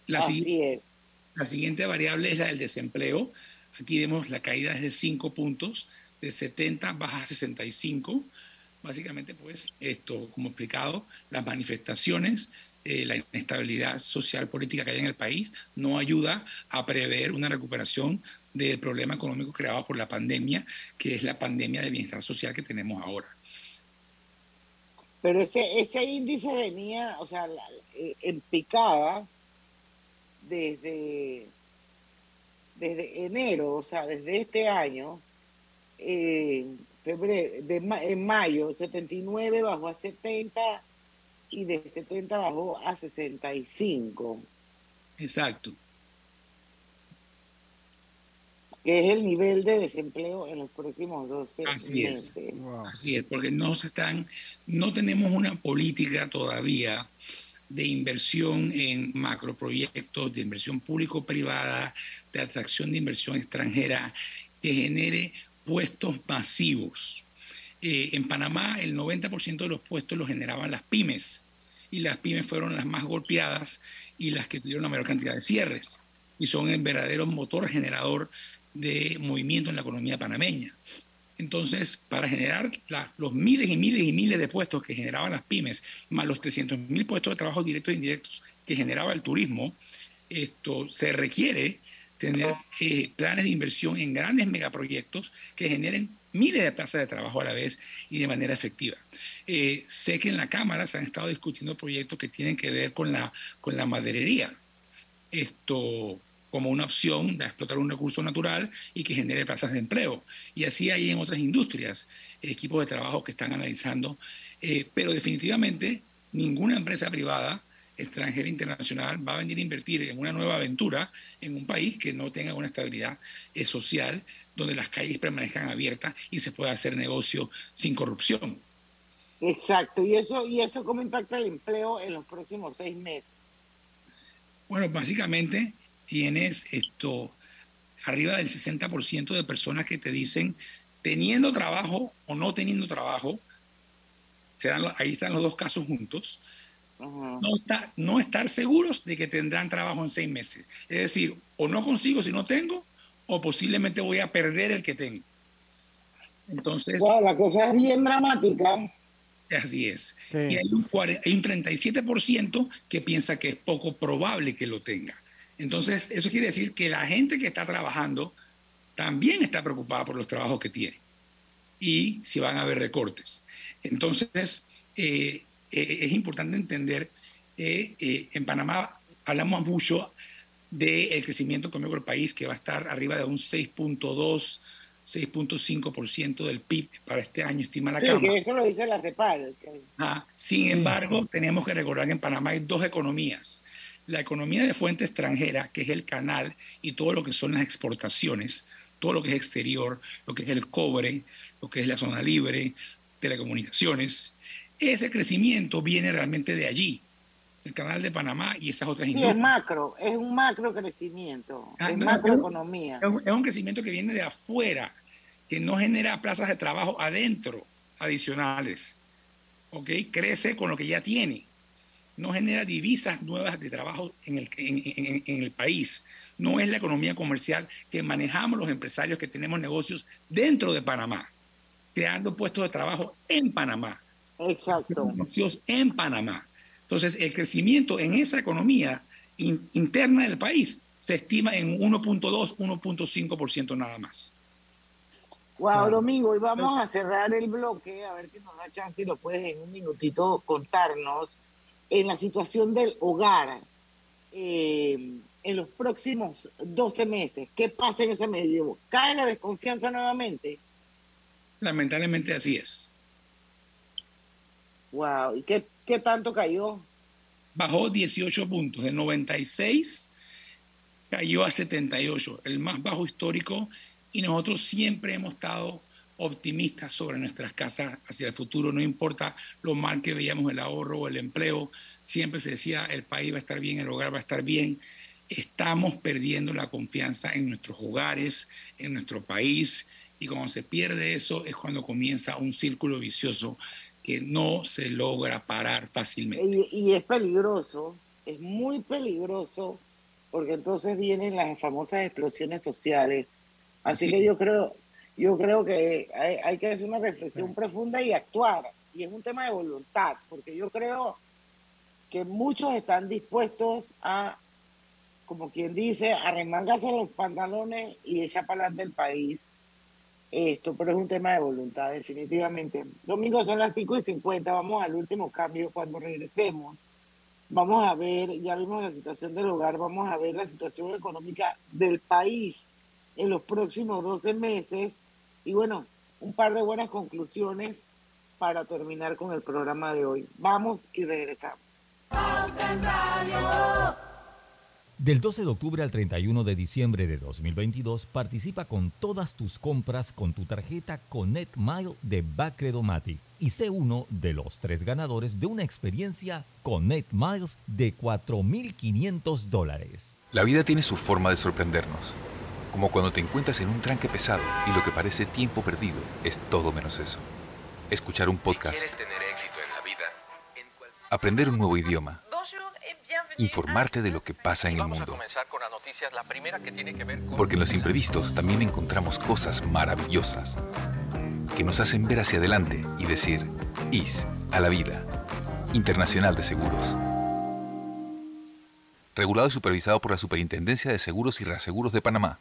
La, es. la siguiente variable es la del desempleo. Aquí vemos la caída es de 5 puntos, de 70 baja a 65. Básicamente, pues, esto, como explicado, las manifestaciones, eh, la inestabilidad social política que hay en el país no ayuda a prever una recuperación del problema económico creado por la pandemia, que es la pandemia de bienestar social que tenemos ahora. Pero ese, ese índice venía, o sea, la- eh, en picada desde, desde enero, o sea, desde este año, eh, febrero, de, en mayo, 79 bajó a 70 y de 70 bajó a 65, Exacto. que es el nivel de desempleo en los próximos 12 Así es. meses. Así es, porque no se están, no tenemos una política todavía de inversión en macroproyectos, de inversión público-privada, de atracción de inversión extranjera que genere puestos masivos. Eh, en Panamá el 90% de los puestos los generaban las pymes y las pymes fueron las más golpeadas y las que tuvieron la mayor cantidad de cierres y son el verdadero motor generador de movimiento en la economía panameña. Entonces, para generar la- los miles y miles y miles de puestos que generaban las pymes, más los 300 mil puestos de trabajo directos e indirectos que generaba el turismo, esto se requiere tener eh, planes de inversión en grandes megaproyectos que generen miles de plazas de trabajo a la vez y de manera efectiva. Eh, sé que en la Cámara se han estado discutiendo proyectos que tienen que ver con la, con la maderería. Esto como una opción de explotar un recurso natural y que genere plazas de empleo. Y así hay en otras industrias equipos de trabajo que están analizando, eh, pero definitivamente ninguna empresa privada extranjera internacional va a venir a invertir en una nueva aventura en un país que no tenga una estabilidad eh, social, donde las calles permanezcan abiertas y se pueda hacer negocio sin corrupción. Exacto, y eso, y eso cómo impacta el empleo en los próximos seis meses. Bueno, básicamente tienes esto arriba del 60% de personas que te dicen teniendo trabajo o no teniendo trabajo, se dan los- ahí están los dos casos juntos, no, está, no estar seguros de que tendrán trabajo en seis meses. Es decir, o no consigo si no tengo, o posiblemente voy a perder el que tengo. Entonces, Wow, la cosa es bien dramática. así es. Sí. Y hay un, hay un 37% que piensa que es poco probable que lo tenga. Entonces, eso quiere decir que la gente que está trabajando también está preocupada por los trabajos que tiene y si van a haber recortes. Entonces, eh, eh, es importante entender que eh, en Panamá hablamos mucho del crecimiento económico del país, que va a estar arriba de un 6.2, 6.5% del PIB para este año, estima la Sí, Cámara. que eso lo dice la CEPAL. Ajá. Sin embargo, tenemos que recordar que en Panamá hay dos economías. La economía de fuente extranjera, que es el canal y todo lo que son las exportaciones, todo lo que es exterior, lo que es el cobre, lo que es la zona libre, telecomunicaciones. Ese crecimiento viene realmente de allí, del canal de Panamá y esas otras Sí, es industrias. macro, es un macro crecimiento, Ah, es no, macroeconomía. Es un, es un crecimiento que viene de afuera, que no genera plazas de trabajo adentro adicionales. ¿Ok? Crece con lo que ya tiene. no genera divisas nuevas de trabajo en el, en, en- en el país. No es la economía comercial que manejamos los empresarios que tenemos negocios dentro de Panamá, creando puestos de trabajo en Panamá. Exacto. Negocios en Panamá. Entonces, el crecimiento en esa economía in- interna del país se estima en 1.2, 1.5% nada más. Wow, Domingo, y vamos a cerrar el bloque, a ver que nos da chance y lo puedes en un minutito contarnos en la situación del hogar eh, en los próximos 12 meses. ¿Qué pasa en ese medio? ¿Cae la desconfianza nuevamente? Lamentablemente así es. Wow, ¿y qué, qué tanto cayó? Bajó 18 puntos, de 96 cayó a 78, el más bajo histórico, y nosotros siempre hemos estado optimistas sobre nuestras casas hacia el futuro, no importa lo mal que veíamos el ahorro o el empleo, siempre se decía el país va a estar bien, el hogar va a estar bien. Estamos perdiendo la confianza en nuestros hogares, en nuestro país, y cuando se pierde eso es cuando comienza un círculo vicioso que no se logra parar fácilmente. Y, y es peligroso, es muy peligroso, porque entonces vienen las famosas explosiones sociales. Así que yo creo, yo creo que hay, hay que hacer una reflexión profunda y actuar. Y es un tema de voluntad, porque yo creo que muchos están dispuestos a, como quien dice, arremangarse los pantalones y echar para adelante el país. Esto, pero es un tema de voluntad, definitivamente. Domingo son las 5 y 50, vamos al último cambio. Cuando regresemos, vamos a ver, ya vimos la situación del hogar, vamos a ver la situación económica del país en los próximos 12 meses. Y bueno, un par de buenas conclusiones para terminar con el programa de hoy. Vamos y regresamos. Del 12 de octubre al 31 de diciembre de 2022, participa con todas tus compras con tu tarjeta Connect Mile de Bacredomatic y sé uno de los tres ganadores de una experiencia Connect Miles de 4.500 dólares. La vida tiene su forma de sorprendernos, como cuando te encuentras en un tranque pesado y lo que parece tiempo perdido es todo menos eso. Escuchar un podcast, ¿Quieres tener éxito en la vida? aprender un nuevo idioma. Informarte de lo que pasa en el mundo. Porque en los imprevistos también encontramos cosas maravillosas que nos hacen ver hacia adelante y decir, IS a la vida. Internacional de Seguros. Regulado y supervisado por la Superintendencia de Seguros y Reaseguros de Panamá.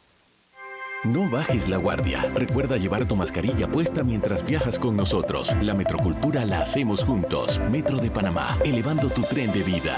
No bajes la guardia. Recuerda llevar tu mascarilla puesta mientras viajas con nosotros. La metrocultura la hacemos juntos. Metro de Panamá, elevando tu tren de vida.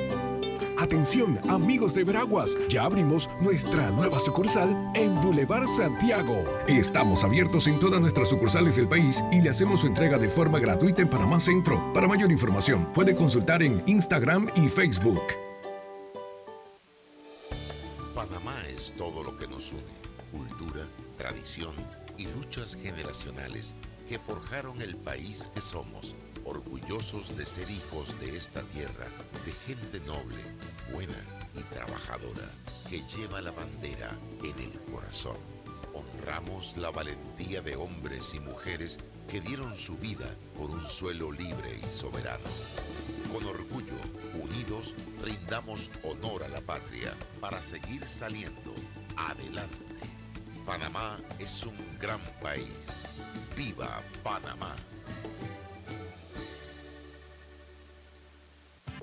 Atención, amigos de Veraguas, ya abrimos nuestra nueva sucursal en Boulevard Santiago. Estamos abiertos en todas nuestras sucursales del país y le hacemos su entrega de forma gratuita en Panamá Centro. Para mayor información, puede consultar en Instagram y Facebook. Panamá es todo lo que nos une, cultura, tradición y luchas generacionales que forjaron el país que somos, orgullosos de ser hijos de esta tierra, de gente noble, buena y trabajadora, que lleva la bandera en el corazón. Honramos la valentía de hombres y mujeres que dieron su vida por un suelo libre y soberano. Con orgullo, unidos, rindamos honor a la patria para seguir saliendo adelante. Panamá es un gran país. ¡Viva Panamá!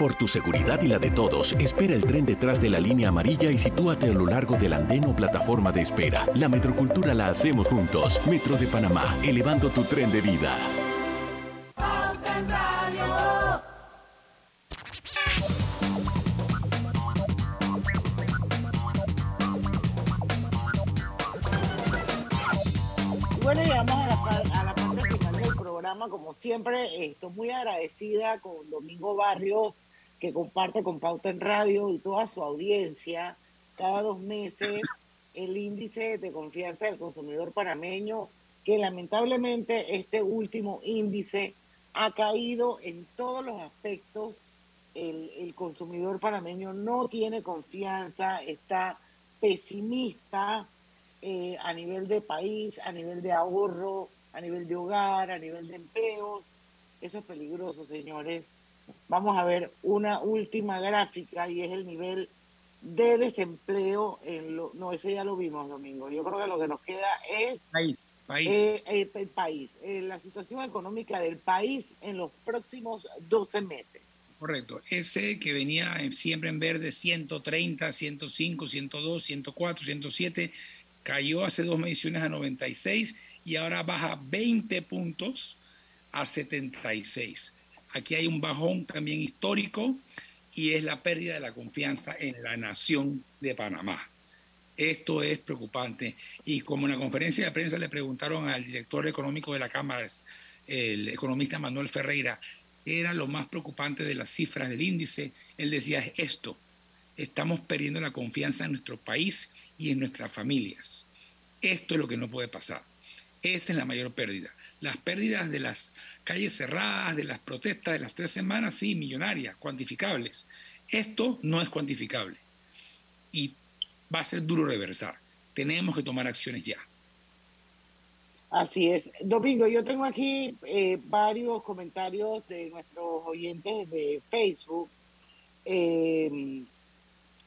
Por tu seguridad y la de todos, espera el tren detrás de la línea amarilla y sitúate a lo largo del andén o plataforma de espera. La metrocultura la hacemos juntos. Metro de Panamá, elevando tu tren de vida. Bueno, llegamos a la, a la parte final del programa. Como siempre, eh, estoy muy agradecida con Domingo Barrios, que comparte con Pauta en Radio y toda su audiencia cada dos meses el índice de confianza del consumidor panameño, que lamentablemente este último índice ha caído en todos los aspectos. El, el consumidor panameño no tiene confianza, está pesimista eh, a nivel de país, a nivel de ahorro, a nivel de hogar, a nivel de empleos. Eso es peligroso, señores. Vamos a ver una última gráfica y es el nivel de desempleo. En lo, no, ese ya lo vimos, Domingo. Yo creo que lo que nos queda es País, país. eh, eh, el país, eh, la situación económica del país en los próximos 12 meses. Correcto. Ese que venía en- siempre en verde 130, 105, 102, 104, 107, cayó hace dos mediciones a 96 y ahora baja 20 puntos a 76. Aquí hay un bajón también histórico y es la pérdida de la confianza en la nación de Panamá. Esto es preocupante. Y como en la conferencia de prensa le preguntaron al director económico de la Cámara, el economista Manuel Ferreira, qué era lo más preocupante de las cifras del índice, él decía "Es esto, estamos perdiendo la confianza en nuestro país y en nuestras familias. Esto es lo que no puede pasar. Esa es la mayor pérdida. Las pérdidas de las calles cerradas, de las protestas de las tres semanas, sí, millonarias, cuantificables. Esto no es cuantificable. Y va a ser duro reversar. Tenemos que tomar acciones ya. Así es. Domingo, yo tengo aquí eh, varios comentarios de nuestros oyentes de Facebook. Eh,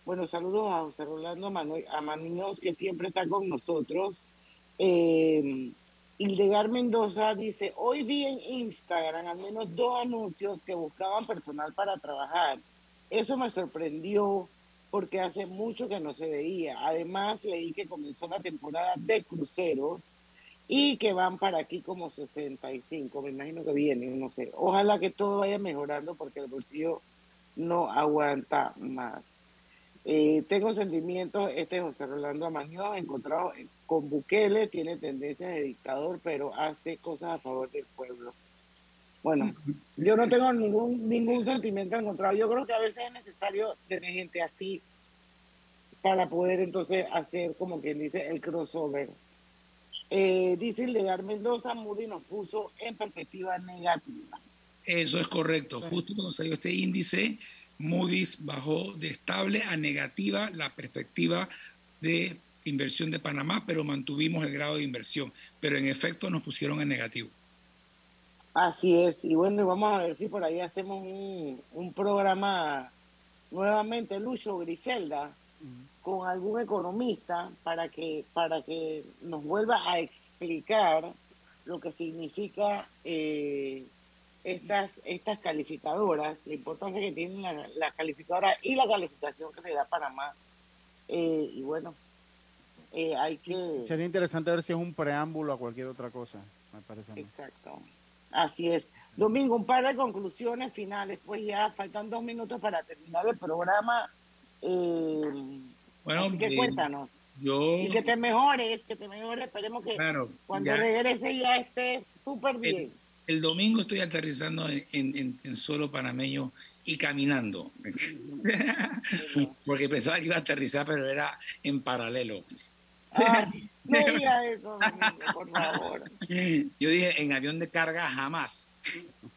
bueno, saludos a José Rolando a Maníos, que siempre está con nosotros. Eh, Hildegar Mendoza dice, hoy vi en Instagram al menos dos anuncios que buscaban personal para trabajar. Eso me sorprendió porque hace mucho que no se veía. Además, leí que comenzó la temporada de cruceros y que van para aquí como 65. Me imagino que vienen, no sé. Ojalá que todo vaya mejorando porque el bolsillo no aguanta más. Eh, tengo sentimientos, este José Rolando Amañón, encontrado en- con Bukele, tiene tendencias de dictador, pero hace cosas a favor del pueblo. Bueno, yo no tengo ningún, ningún sentimiento encontrado. Yo creo que a veces es necesario tener gente así para poder entonces hacer, como quien dice, el crossover. Eh, dice Hildegar Mendoza, Moody nos puso en perspectiva negativa. Eso es correcto. Justo cuando salió este índice, Moody's bajó de estable a negativa la perspectiva de inversión de Panamá, pero mantuvimos el grado de inversión. Pero en efecto nos pusieron en negativo. Así es, y bueno, y vamos a ver si por ahí hacemos un, un programa nuevamente, Lucho Griselda, con algún economista para que, para que nos vuelva a explicar lo que significa eh, estas, estas calificadoras, la importancia que tienen la, la calificadora y la calificación que le da Panamá. Eh, y bueno, eh, hay que... Sería interesante ver si es un preámbulo a cualquier otra cosa, me parece a mí. Exacto. Así es. Domingo, un par de conclusiones finales, pues ya faltan dos minutos para terminar el programa. Eh, Bueno, así que eh, cuéntanos. Yo, Y que te mejores, que te mejores. Esperemos que claro, cuando ya- regrese ya estés súper bien. el, el domingo estoy aterrizando en, en- en suelo panameño y caminando. (laughs) Porque pensaba que iba a aterrizar, pero era en paralelo. Ay, (laughs) no diga eso, por favor. Yo dije, en avión de carga jamás.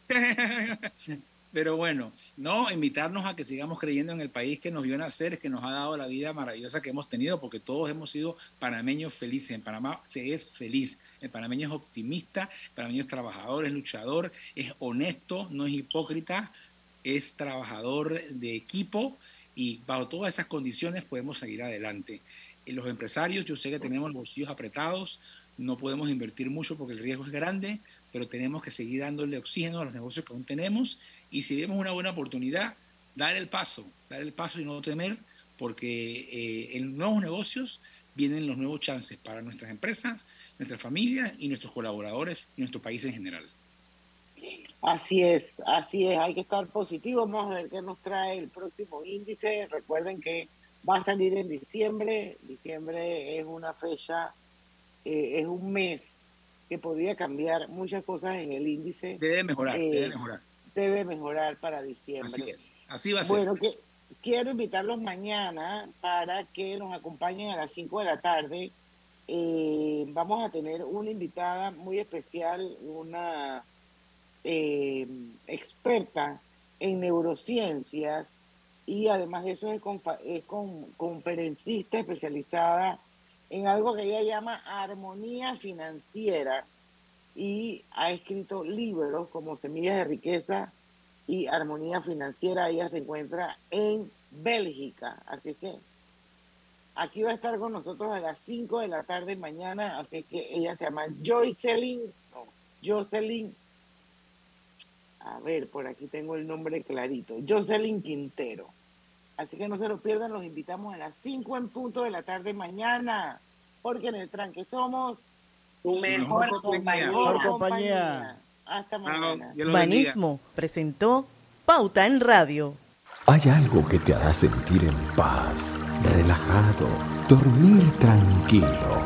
(laughs) Pero bueno, no, invitarnos a que sigamos creyendo en el país que nos vio nacer, que nos ha dado la vida maravillosa que hemos tenido, porque todos hemos sido panameños felices. En Panamá se es feliz. El panameño es optimista, el panameño es trabajador, es luchador, es honesto, no es hipócrita, es trabajador de equipo y bajo todas esas condiciones podemos seguir adelante. Los empresarios, yo sé que tenemos los bolsillos apretados, no podemos invertir mucho porque el riesgo es grande, pero tenemos que seguir dándole oxígeno a los negocios que aún tenemos y si vemos una buena oportunidad, dar el paso, dar el paso y no temer, porque eh, en nuevos negocios vienen los nuevos chances para nuestras empresas, nuestras familias y nuestros colaboradores y nuestro país en general. Así es, así es, hay que estar positivo. Vamos a ver qué nos trae el próximo índice. Recuerden que va a salir en diciembre. Diciembre es una fecha, eh, es un mes que podría cambiar muchas cosas en el índice. Debe mejorar, Eh, debe mejorar. Debe mejorar para diciembre. Así es, así va a ser. Bueno, que, quiero invitarlos mañana para que nos acompañen a las 5 de la tarde. Eh, vamos a tener una invitada muy especial, una eh, experta en neurociencias y además de eso es, es con- conferencista especializada en algo que ella llama armonía financiera y ha escrito libros como Semillas de Riqueza y Armonía Financiera. Ella se encuentra en Bélgica, así que aquí va a estar con nosotros a las 5 de la tarde mañana, así que ella se llama Joycelyn, no, a ver, por aquí tengo el nombre clarito, Jocelyn Quintero. Así que no se lo pierdan, los invitamos a las 5 en punto de la tarde mañana, porque en el tranque somos Tu mejor compañía. Mejor Mejor compañía. Hasta mañana. Banismo presentó Pauta en Radio. Hay algo que te hará sentir en paz, relajado, dormir tranquilo.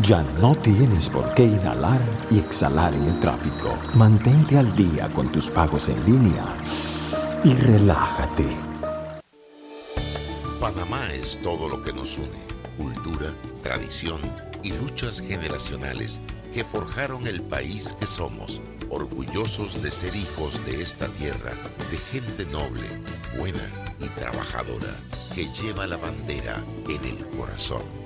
Ya no tienes por qué inhalar y exhalar en el tráfico. Mantente al día con tus pagos en línea y relájate. Panamá es todo lo que nos une. Cultura, tradición y luchas generacionales que forjaron el país que somos. Orgullosos de ser hijos de esta tierra, de gente noble, buena y trabajadora, que lleva la bandera en el corazón.